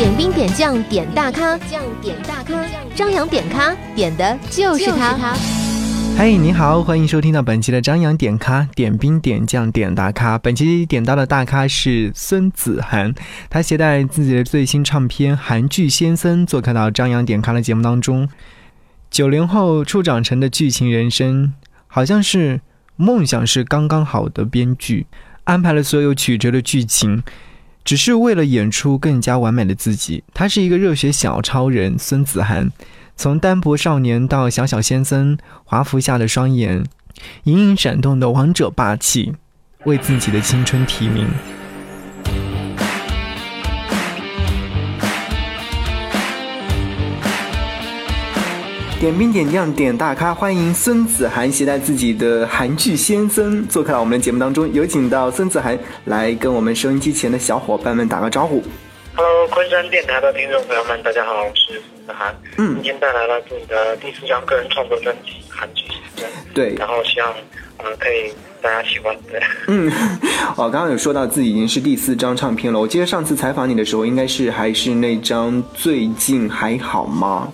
点兵点将点大咖，将点大咖，张扬点咖点的就是他。嗨，你好，欢迎收听到本期的张扬点咖，点兵点将点大咖。本期点到的大咖是孙子涵，他携带自己的最新唱片《韩剧先生》做客到张扬点咖的节目当中。九零后初长成的剧情人生，好像是梦想是刚刚好的编剧，安排了所有曲折的剧情，只是为了演出更加完美的自己。他是一个热血小超人孙子涵。从单薄少年到小小先生，华服下的双眼，隐隐闪动的王者霸气，为自己的青春提名。点兵点将点大咖，欢迎孙子涵携带自己的韩剧先生做客到我们的节目当中，有请到孙子涵来跟我们收音机前的小伙伴们打个招呼。Hello，昆山电台的听众朋友们，大家好，我是孙子涵。嗯今天带来了自己的第四张个人创作专辑《韩剧先生》，对，然后希望呃可以大家喜欢。对，嗯，哦，刚刚有说到自己已经是第四张唱片了。我记得上次采访你的时候，应该是还是那张《最近还好吗》，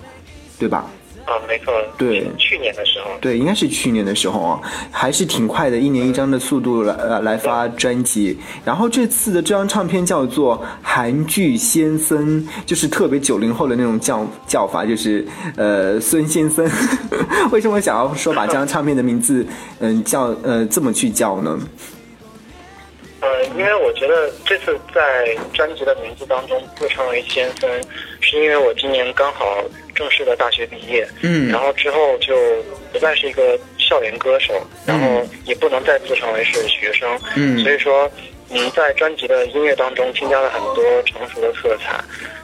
对吧？啊，没错，对去年的时候，对，应该是去年的时候啊，还是挺快的，一年一张的速度来呃来发专辑。然后这次的这张唱片叫做《韩剧先生》，就是特别九零后的那种叫叫法，就是呃孙先生。为什么想要说把这张唱片的名字嗯、叫呃这么去叫呢？呃，因为我觉得这次在专辑的名字当中自称为先生，是因为我今年刚好正式的大学毕业，嗯。然后之后就不再是一个校园歌手，然后也不能再自称为是学生，嗯。所以说，嗯，在专辑的音乐当中添加了很多成熟的色彩，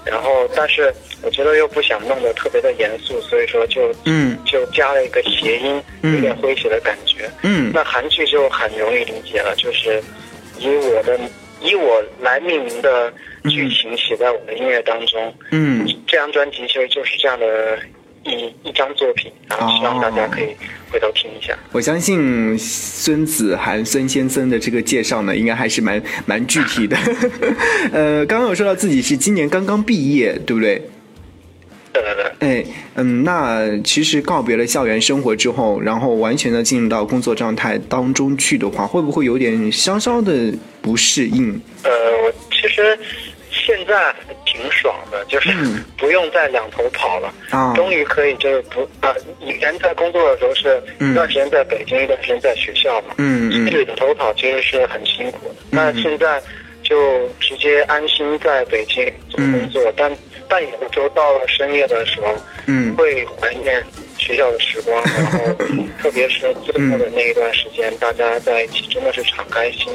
然后但是我觉得又不想弄得特别的严肃，所以说就嗯。就加了一个谐音，嗯。有点诙谐的感觉。嗯。那韩剧就很容易理解了，就是以我的以我来命名的剧情写在我的音乐当中。嗯。这张专辑其实就是这样的一一张作品，然后希望大家可以回头听一下。我相信孙子涵孙先生的这个介绍呢，应该还是蛮蛮具体的。呃，刚刚有说到自己是今年刚刚毕业，对不对？对对对。哎，嗯，那其实告别了校园生活之后，然后完全的进入到工作状态当中去的话，会不会有点稍稍的不适应？呃，我其实现在挺爽的，就是嗯。不用再两头跑了，啊。终于可以就是不呃，以前在工作的时候是嗯。一段时间在北京，一段时间在学校嘛，嗯嗯。这两头跑其实是很辛苦的。那现在就直接安心在北京做工作，但但有的时候到了深夜的时候，嗯。会怀念学校的时光，然后特别是最后的那一段时间，大家在一起真的是敞开心，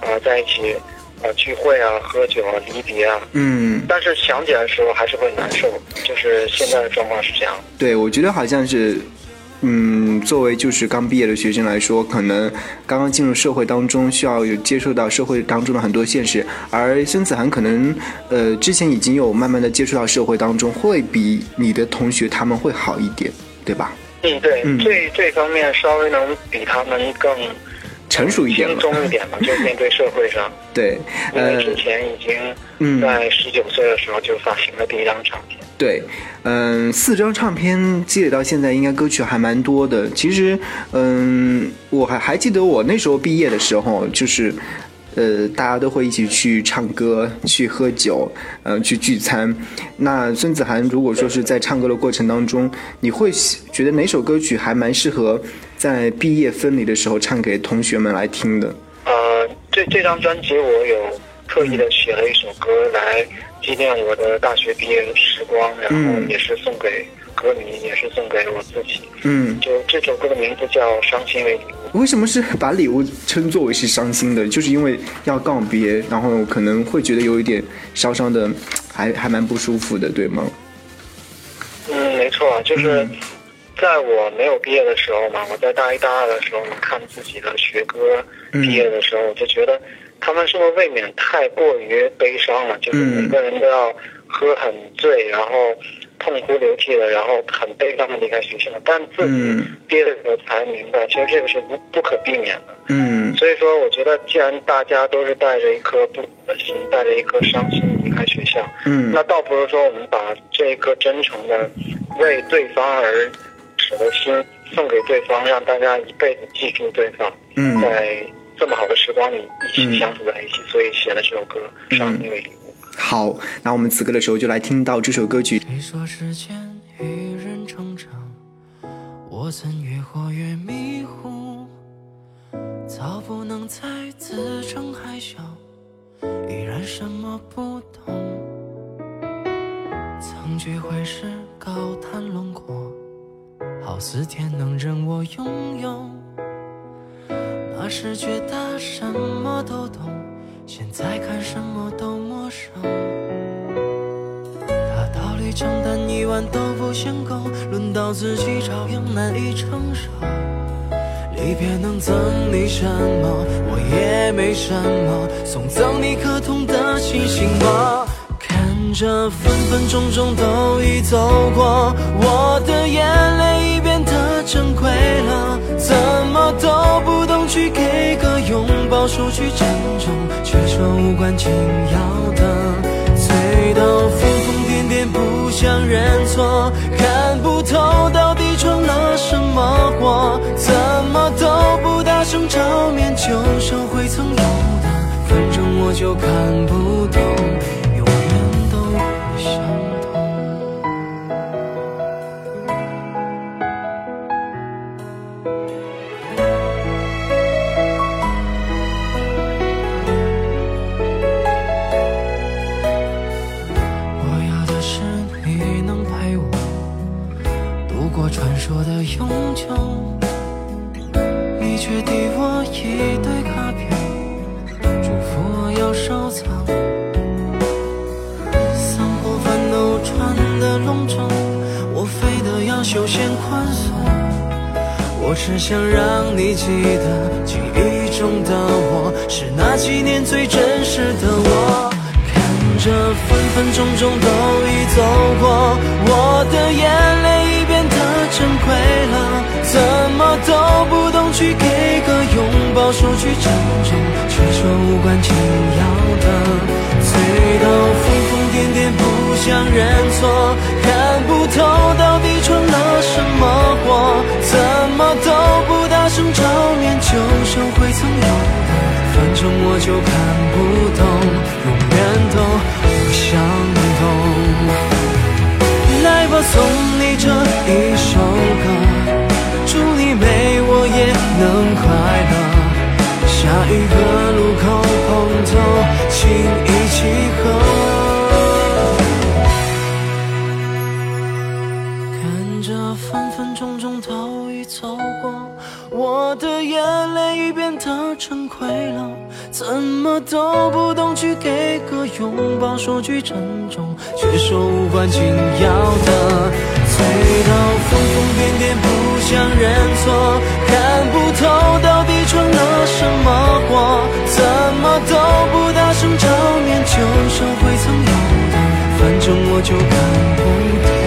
啊、在一起呃聚会啊、喝酒啊、离别啊，嗯，但是想起来的时候还是会难受，就是现在的状况是这样。对，我觉得好像是，嗯，作为就是刚毕业的学生来说，可能刚刚进入社会当中，需要有接触到社会当中的很多现实，而孙子涵可能，呃，之前已经有慢慢的接触到社会当中，会比你的同学他们会好一点，对吧？嗯，对，嗯这这方面稍微能比他们更成熟一点轻了，松一点吧，就面对社会上，对，因呃为，之前已经嗯在十九岁的时候就发行了第一张唱片。对，嗯，四张唱片积累到现在，应该歌曲还蛮多的。其实，嗯，我还还记得我那时候毕业的时候，就是，呃，大家都会一起去唱歌、去喝酒，呃，去聚餐。那孙子涵如果说是在唱歌的过程当中，你会喜觉得哪首歌曲还蛮适合在毕业分离的时候唱给同学们来听的？呃，这这张专辑我有特意的写了一首歌来纪念我的大学毕业时光，然后嗯也是送给歌迷，也是送给我自己。嗯，就这首歌的名字叫《伤心为礼物》。为什么是把礼物称作为是伤心的？就是因为要告别，然后可能会觉得有一点稍稍的，还还蛮不舒服的，对吗？嗯，没错啊，就是在我没有毕业的时候嘛，我在大一、大二的时候看自己的学哥毕业的时候，我就觉得他们是不是未免太过于悲伤了？就是每个人都要喝很醉，然后痛哭流涕的，然后很悲伤的离开学校。但自己毕业的时候才明白，其实这个是不不可避免的。嗯所以说，我觉得既然大家都是带着一颗不苦的心，带着一颗伤心离开学校，嗯那倒不如说我们把这一颗真诚的为对方而使的心送给对方，让大家一辈子记住对方，嗯在这么好的时光里一起相处在一起，所以写了这首歌《伤心为礼物》。好，那我们此刻的时候就来听到这首歌曲。谁说时间与人成长？我曾越活越迷糊，早不能再自称还小，依然什么不懂。曾聚会时高谈轮廓，好似天能任我拥有。那时觉得什么都懂，现在看什么都陌生。大道理讲但一碗都不嫌够，轮到自己照样难以承受。离别能赠你什么？我也没什么，送赠你可痛的星星吗？看着分分钟钟都已走过，我的眼泪已变得珍贵了，怎么都不懂去给个拥抱，说句珍重，却说无关紧要的。醉到疯疯癫癫，不想认错，看不透到底闯了什么祸，怎么都不大声照面就收回曾有的，反正我就看不懂，我只想让你记得，记忆中的我是那几年最真实的我。看着分分钟钟都已走过，我的眼泪已变得珍贵了，怎么都不懂去给个拥抱，说句珍重，却说无关紧要的。醉到疯疯癫癫，不想认错，我就看不懂，永远都不相同。来吧，送你这一首歌，祝你没我也能快乐。下一个路口碰头，请一起喝。看着分分钟钟都已走过，我的眼泪已变得珍贵了，怎么都不懂去给个拥抱，说句珍重，却说无关紧要的。醉到疯疯癫癫，不想认错，看不透到底闯了什么祸，怎么都不大声照面就收回曾有的，反正我就看不透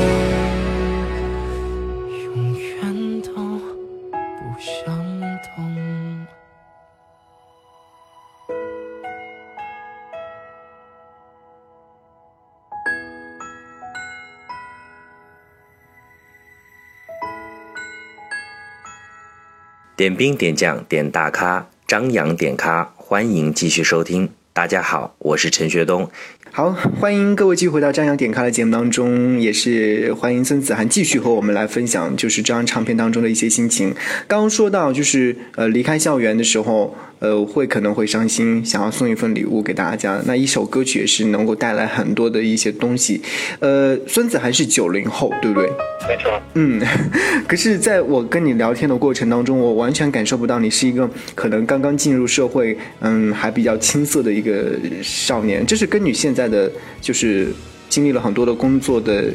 点兵点将点大咖，张扬点咖，欢迎继续收听。大家好，我是陈学冬。好，欢迎各位继续回到张扬点咖的节目当中，也是欢迎孙子涵继续和我们来分享，就是这张唱片当中的一些心情。刚刚说到，就是呃离开校园的时候，呃，会可能会伤心，想要送一份礼物给大家。那一首歌曲也是能够带来很多的一些东西。呃，孙子还是九零后，对不对？没错。嗯，可是在我跟你聊天的过程当中，我完全感受不到你是一个可能刚刚进入社会，嗯，还比较青涩的一个少年。这是跟你现在的就是经历了很多的工作的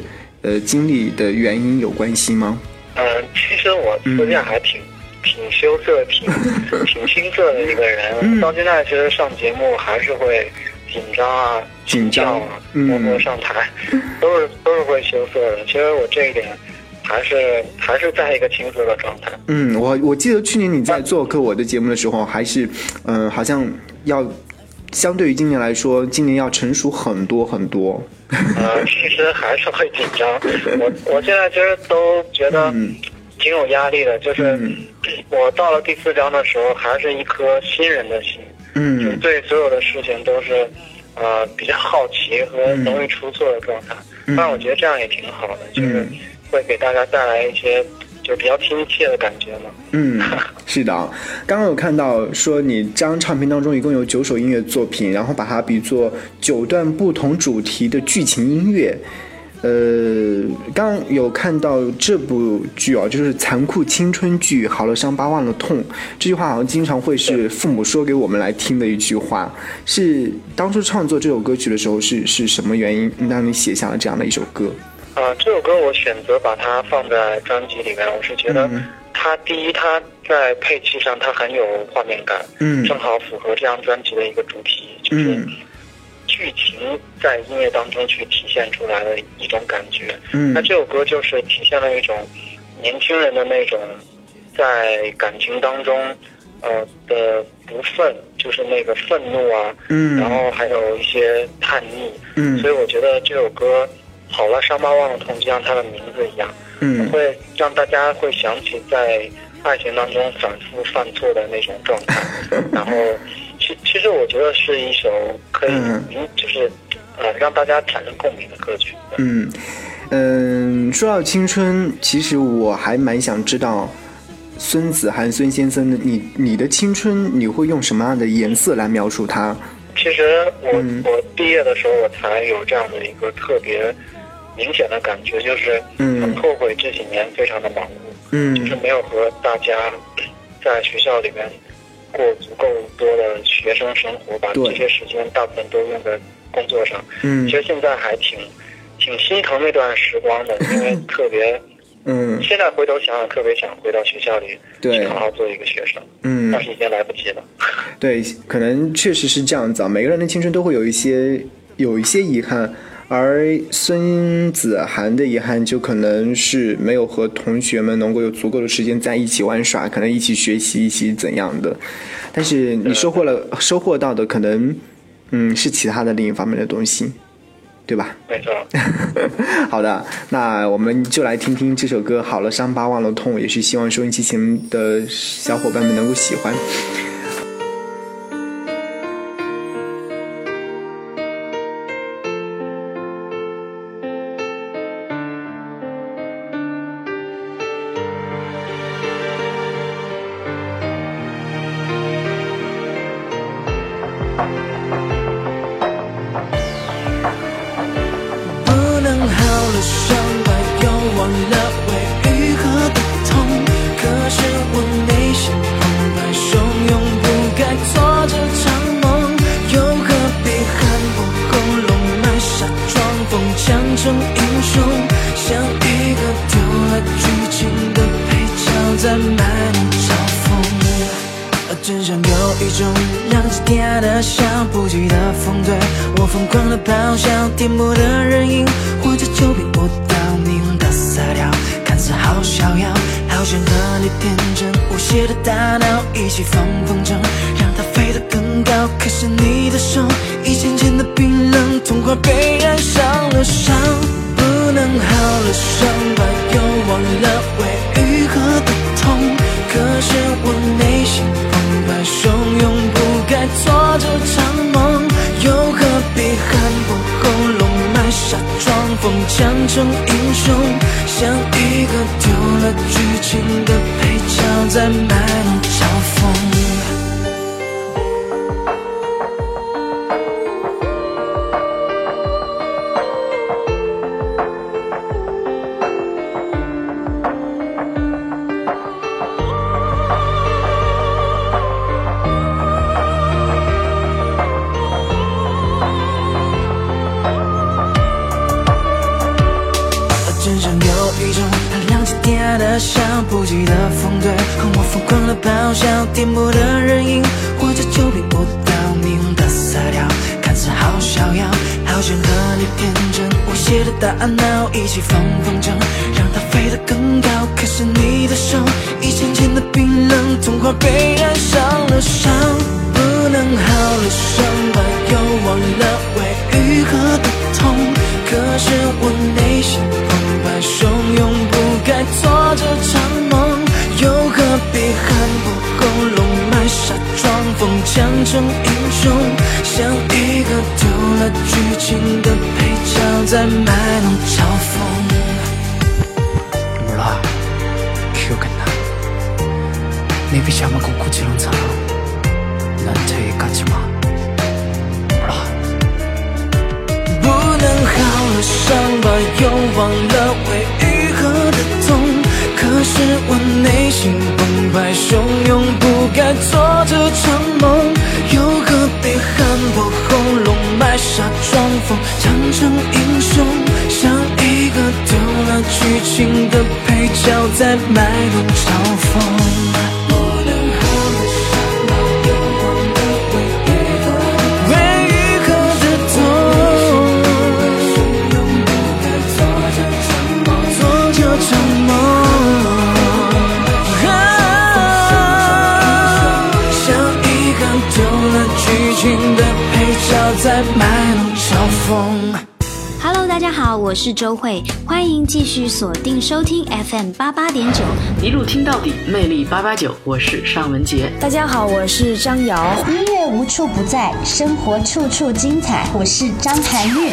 呃经历的原因有关系吗？嗯，其实我私下还挺。挺羞涩、挺 挺青涩的一个人，到现在其实上节目还是会紧张啊、紧张啊，包括上台都是都是会羞涩的。其实我这一点还是还是在一个青涩的状态。嗯，我我记得去年你在做客我的节目的时候，还是嗯，好像要相对于今年来说，今年要成熟很多很多。呃，其实还是会紧张。我我现在其实都觉得。挺有压力的，就是 我到了第四章的时候，还是一颗新人的心，嗯，就对所有的事情都是，呃，比较好奇和容易出错的状态。但我觉得这样也挺好的，就是会给大家带来一些就比较亲切的感觉嘛。嗯，是的。刚刚有看到说你这张唱片当中一共有九首音乐作品，然后把它比作九段不同主题的剧情音乐。呃，刚有看到这部剧啊，就是残酷青春剧，好了伤疤忘了痛。这句话好像经常会是父母说给我们来听的一句话。是当初创作这首歌曲的时候，是是什么原因让你写下了这样的一首歌？啊，这首歌我选择把它放在专辑里面，我是觉得它第一，它在配器上它很有画面感，嗯，正好符合这张专辑的一个主题，就是。剧情在音乐当中去体现出来的一种感觉，嗯，那这首歌就是体现了一种年轻人的那种在感情当中呃的不忿，就是那个愤怒啊，嗯，然后还有一些叛逆，嗯，所以我觉得这首歌好了，伤疤忘了痛，就像它的名字一样，嗯，会让大家会想起在爱情当中反复犯错的那种状态，然后。其其实我觉得是一首可以，就是呃让大家产生共鸣的歌曲。嗯嗯，说到青春，其实我还蛮想知道孙子涵孙先生的你你的青春，你会用什么样的颜色来描述它？其实我我毕业的时候，我才有这样的一个特别明显的感觉，就是很后悔这几年非常的忙碌，嗯，就是没有和大家在学校里面。过足够多的学生生活，把这些时间大部分都用在工作上。嗯，其实现在还挺挺心疼那段时光的，因为 特别，嗯，现在回头想想，特别想回到学校里，去，好好做一个学生。嗯，但是已经来不及了。对，可能确实是这样子啊。每个人的青春都会有一些有一些遗憾。而孙子涵的遗憾就可能是没有和同学们能够有足够的时间在一起玩耍，可能一起学习，一起怎样的。但是你收获了，收获到的可能，嗯，是其他的另一方面的东西，对吧？没错。好的，那我们就来听听这首歌。好了，伤疤忘了痛，也是希望收音机前的小伙伴们能够喜欢。像听不的人。成英雄像一个丢了剧情的配角在卖弄不羁的风队，和我疯狂的咆哮，颠簸的人影，或者就比不到霓虹的色调，看似好逍遥，好想和你天真无邪的大脑一起放风筝，让它飞得更高。可是你的手已渐渐的冰冷，童话被染上了伤，不能好了伤疤又忘了会愈合的痛。可是疮缝，强成英雄，像一个丢了剧情的配角，在卖弄嘲讽。몰라기억했나내빛이아마꽃꽃이랑처럼난되기까지만不能好了伤疤又忘了会愈合的痛， 可是我内心澎湃汹涌，不该做这场梦，又何必喊破喉咙卖傻装疯，强成英雄，像一个丢了剧情的配角，在卖弄嘲讽。是周慧，欢迎继续锁定收听 FM 八八点九。一路听到底，魅力八八九，我是尚雯婕。大家好，我是张瑶。音乐无处不在，生活处处精彩。我是张含韵。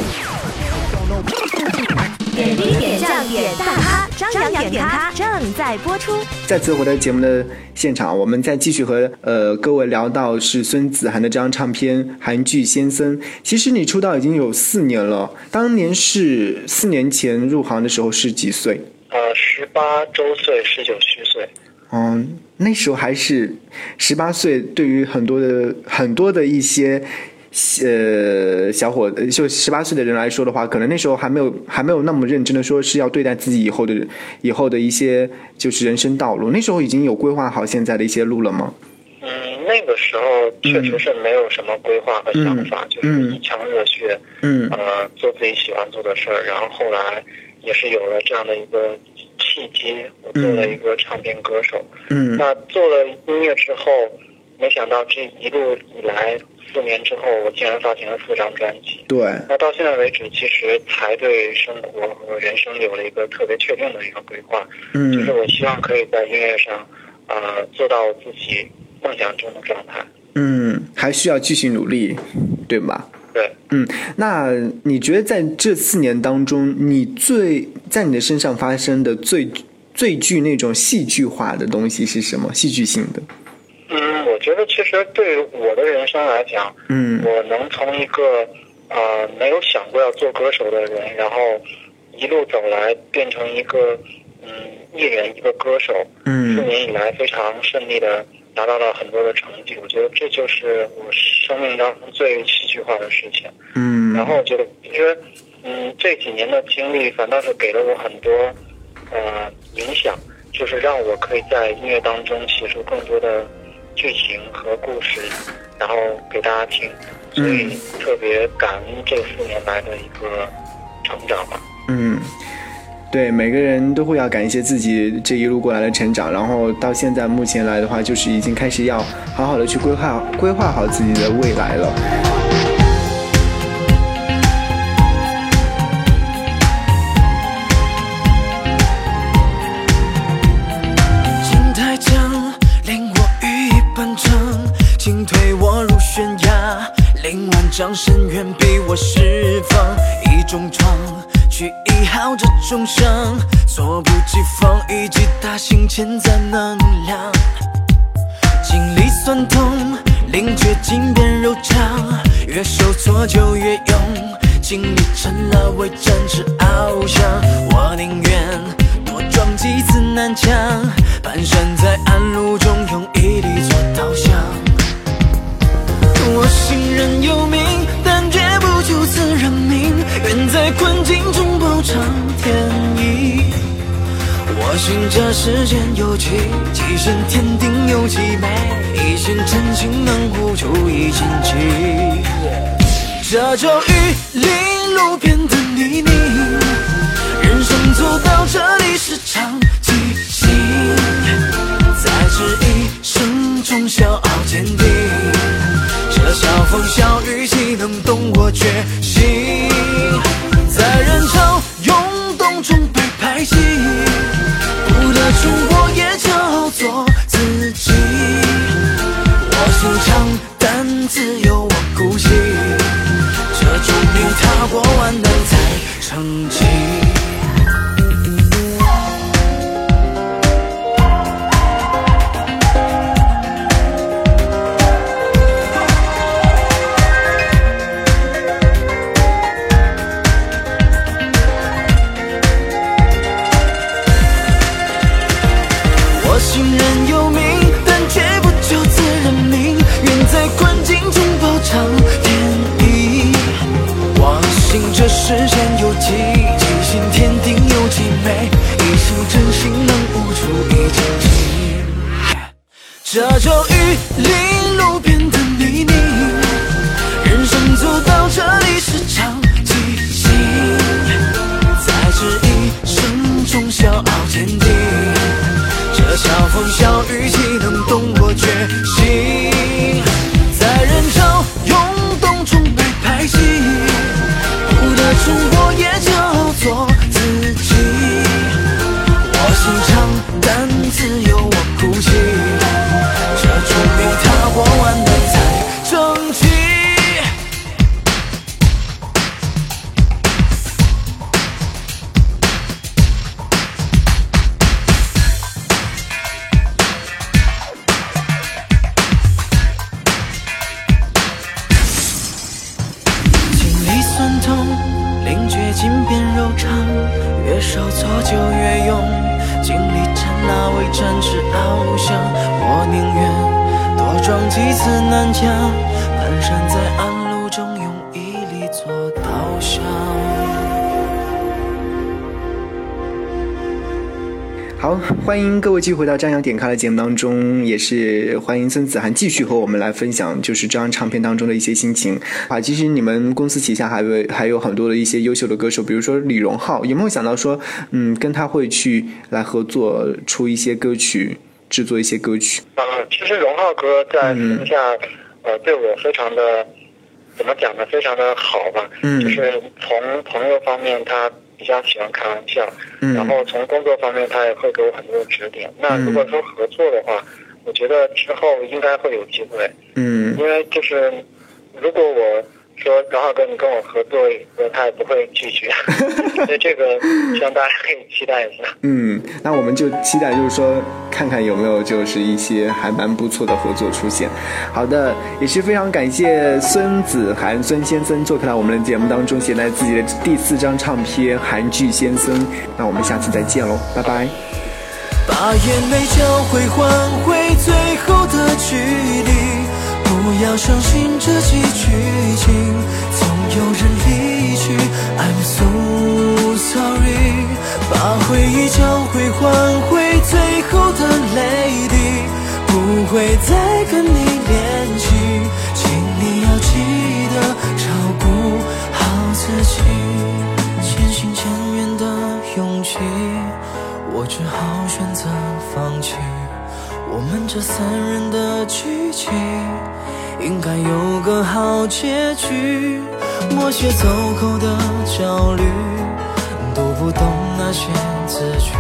点兵点将点大咖，张扬点咖正在播出。再次回到节目的现场，我们再继续和呃各位聊到是孙子涵的这张唱片《韩剧先生》。其实你出道已经有四年了，当年是四年前入行的时候是几岁？呃，十八周岁，十九虚岁。嗯，那时候还是十八岁，对于很多的很多的一些呃小伙就十八岁的人来说的话，可能那时候还没有还没有那么认真的说是要对待自己以后的以后的一些就是人生道路。那时候已经有规划好现在的一些路了吗？嗯，那个时候确实是没有什么规划和想法，就是一腔热血，嗯呃，做自己喜欢做的事儿。然后后来也是有了这样的一个契机，我做了一个唱片歌手。嗯那做了音乐之后，没想到这一路以来四年之后，我竟然发行了四张专辑。对，那到现在为止，其实才对生活和人生有了一个特别确定的一个规划。嗯就是我希望可以在音乐上，呃，做到自己梦想中的状态。嗯，还需要继续努力，对吧？对，嗯，那你觉得在这四年当中，你最在你的身上发生的最最具那种戏剧化的东西是什么？戏剧性的？嗯，我觉得其实对于我的人生来讲，嗯。我能从一个呃没有想过要做歌手的人，然后一路走来变成一个嗯艺人，一个歌手，嗯。四年以来非常顺利的达到了很多的成绩，我觉得这就是我生命当中最戏剧化的事情。嗯，然后我觉得其实嗯这几年的经历反倒是给了我很多呃影响，就是让我可以在音乐当中写出更多的剧情和故事，然后给大家听，所以特别感恩这四年来的一个成长吧。嗯，对，每个人都会要感谢自己这一路过来的成长，然后到现在目前来的话，就是已经开始要好好的去规划规划好自己的未来了。进退我入悬崖，令万丈深渊逼我释放一种闯，去医好这重伤，猝不及防一击打醒潜在能量。经历酸痛，令绝境变柔肠，越受挫就越勇，经历成了为真实翱翔。我宁愿多撞几次南墙，蹒跚在暗路中用毅力做导向。我信任有命，但绝不就此认命，愿在困境中饱尝天意。我信这世间有奇迹，生天定有极美，一线真心能护出一境界。这咒语令路边的泥泞，人生走到这里是场即兴，在这一生中笑傲坚定。风小雨岂能动我决心？在人潮涌动中被排挤，不得宠我也叫做自己。我心长，但，自有我孤寂。这种命踏过万这咒语令路边的泥泞，人生走到这里是场即兴，在这一生中笑傲坚定。这笑风笑展翅翱翔，我宁愿多撞几次南墙，蹒跚在暗好，欢迎各位继续回到张扬点开的节目当中，也是欢迎孙子涵继续和我们来分享，就是这张唱片当中的一些心情啊。其实你们公司旗下还有还有很多的一些优秀的歌手，比如说李荣浩，有没有想到说，嗯，跟他会去来合作出一些歌曲，制作一些歌曲？啊、其实荣浩哥在私下，呃，对我非常的，怎么讲呢？非常的好吧。嗯就是从朋友方面，他比较喜欢开玩笑，嗯。然后从工作方面，他也会给我很多的指点。那如果说合作的话，我觉得之后应该会有机会，嗯。因为就是如果我说荣浩哥你跟我合作一个，他也不会拒绝，所以这个希望大家可以期待一下。嗯，那我们就期待，就是说，看看有没有就是一些还蛮不错的合作出现。好的，也是非常感谢孙子涵孙先生做客到我们的节目当中，携带自己的第四张唱片《韩剧先生》。那我们下次再见喽，拜拜。把眼泪交汇，换回最后的距离。不要相信这几句情，总有人离去。I'm so sorry。把回忆交回，换回最后的泪滴。不会再跟你联系，请你要记得照顾好自己。渐行渐远的勇气。我只好选择放弃。我们这三人的剧情，应该有个好结局。默写走后的焦虑，读不懂那些字句。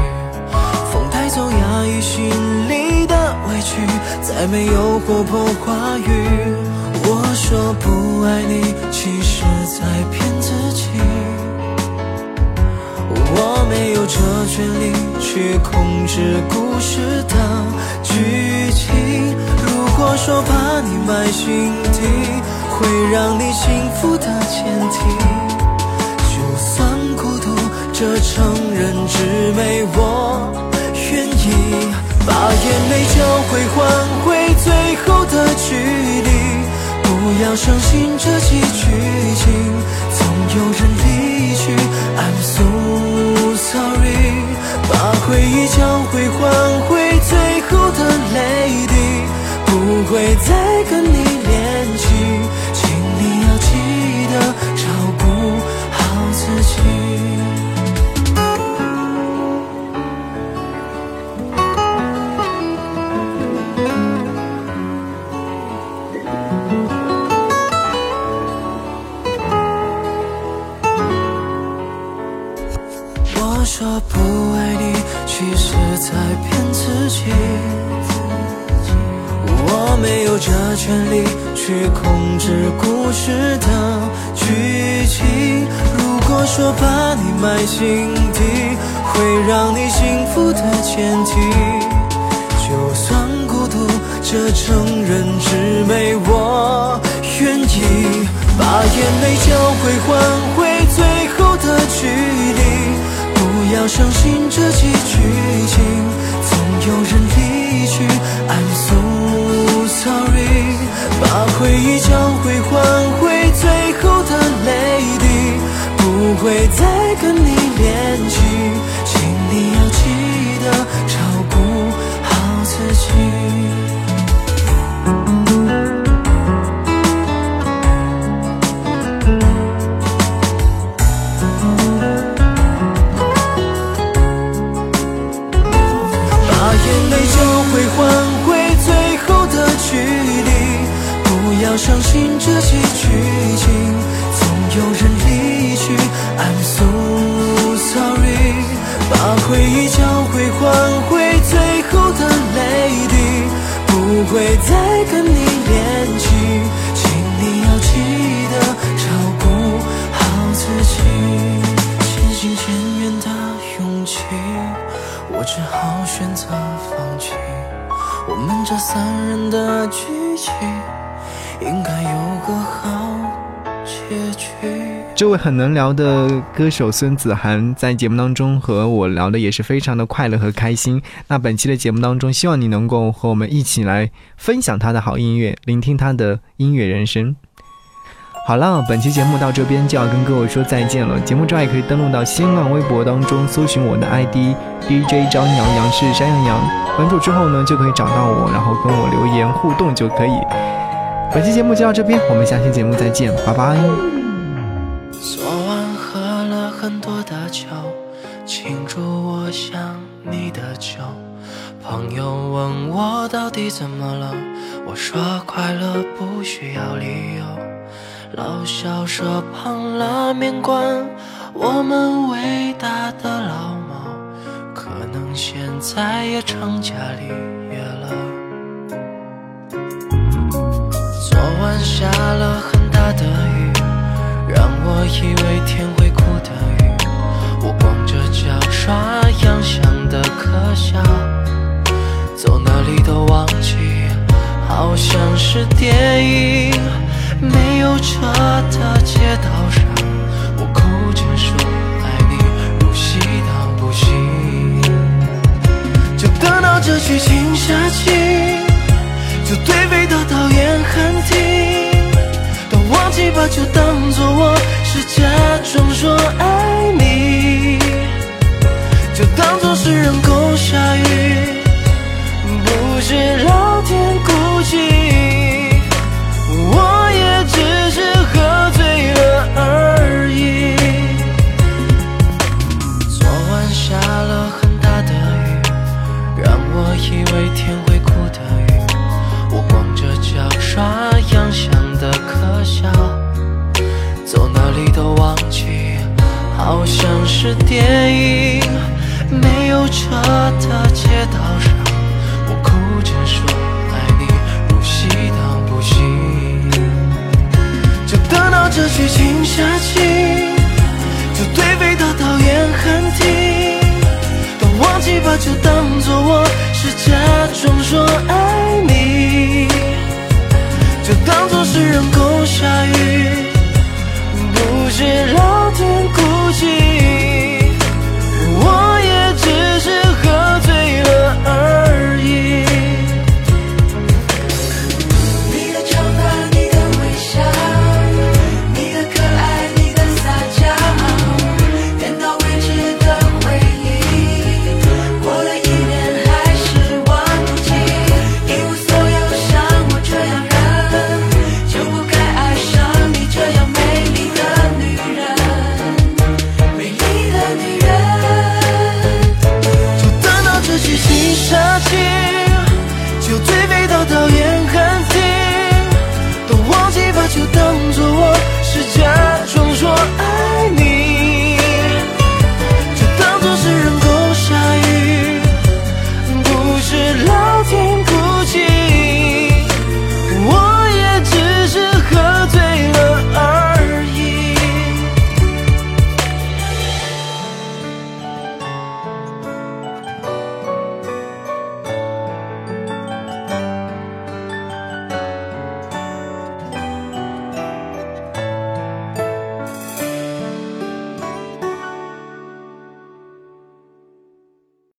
风带走压抑心里的委屈，再没有活泼话语。我说不爱你，其实在骗自己。我没有这权利去控制故事的剧情。如果说把你埋心底，会让你幸福的前提，就算孤独，这承认只没我愿意。把眼泪交汇，换回最后的距离。不要相信这几句情，总有人离去。I'm so sorry，把回忆交换换回最哭的泪滴，不会再跟你联系。埋心底会让你幸福的前提，就算孤独，这成人之美我愿意。把眼泪交汇，换回最后的距离。不要相信这集剧情，总有人离去。I'm so sorry。把回忆交会，换回最后的泪滴。不会再这位很能聊的歌手孙子涵在节目当中和我聊的也是非常的快乐和开心。那本期的节目当中，希望你能够和我们一起来分享他的好音乐，聆听他的音乐人生。好了，本期节目到这边就要跟各位说再见了。节目之外也可以登录到新浪微博当中搜寻我的 ID DJ 张阳阳是山羊羊，关注之后呢就可以找到我，然后跟我留言互动就可以。本期节目就到这边，我们下期节目再见，拜拜。昨晚喝了很多的酒，庆祝我想你的酒。朋友问我到底怎么了，我说快乐不需要理由。老校舍旁拉面馆，我们伟大的老猫，可能现在也成家立业了。昨晚下了很大的雨，我以为天会哭的雨。我光着脚刷洋巷的可笑，走哪里都忘记，好像是电影。没有车的街道上，我哭着说爱你，入戏当不戏。就等到这剧情下起，就颓废到讨厌喊停。忘记吧，就当作我是假装说爱你，就当作是人工下雨，不是老天是电影，没有车的街道上，我哭着说爱你，入戏到不行。就等到这剧情下起，就对飞的导演喊停，都忘记吧，就当作我是假装说爱你，就当做是人工下雨，不知道。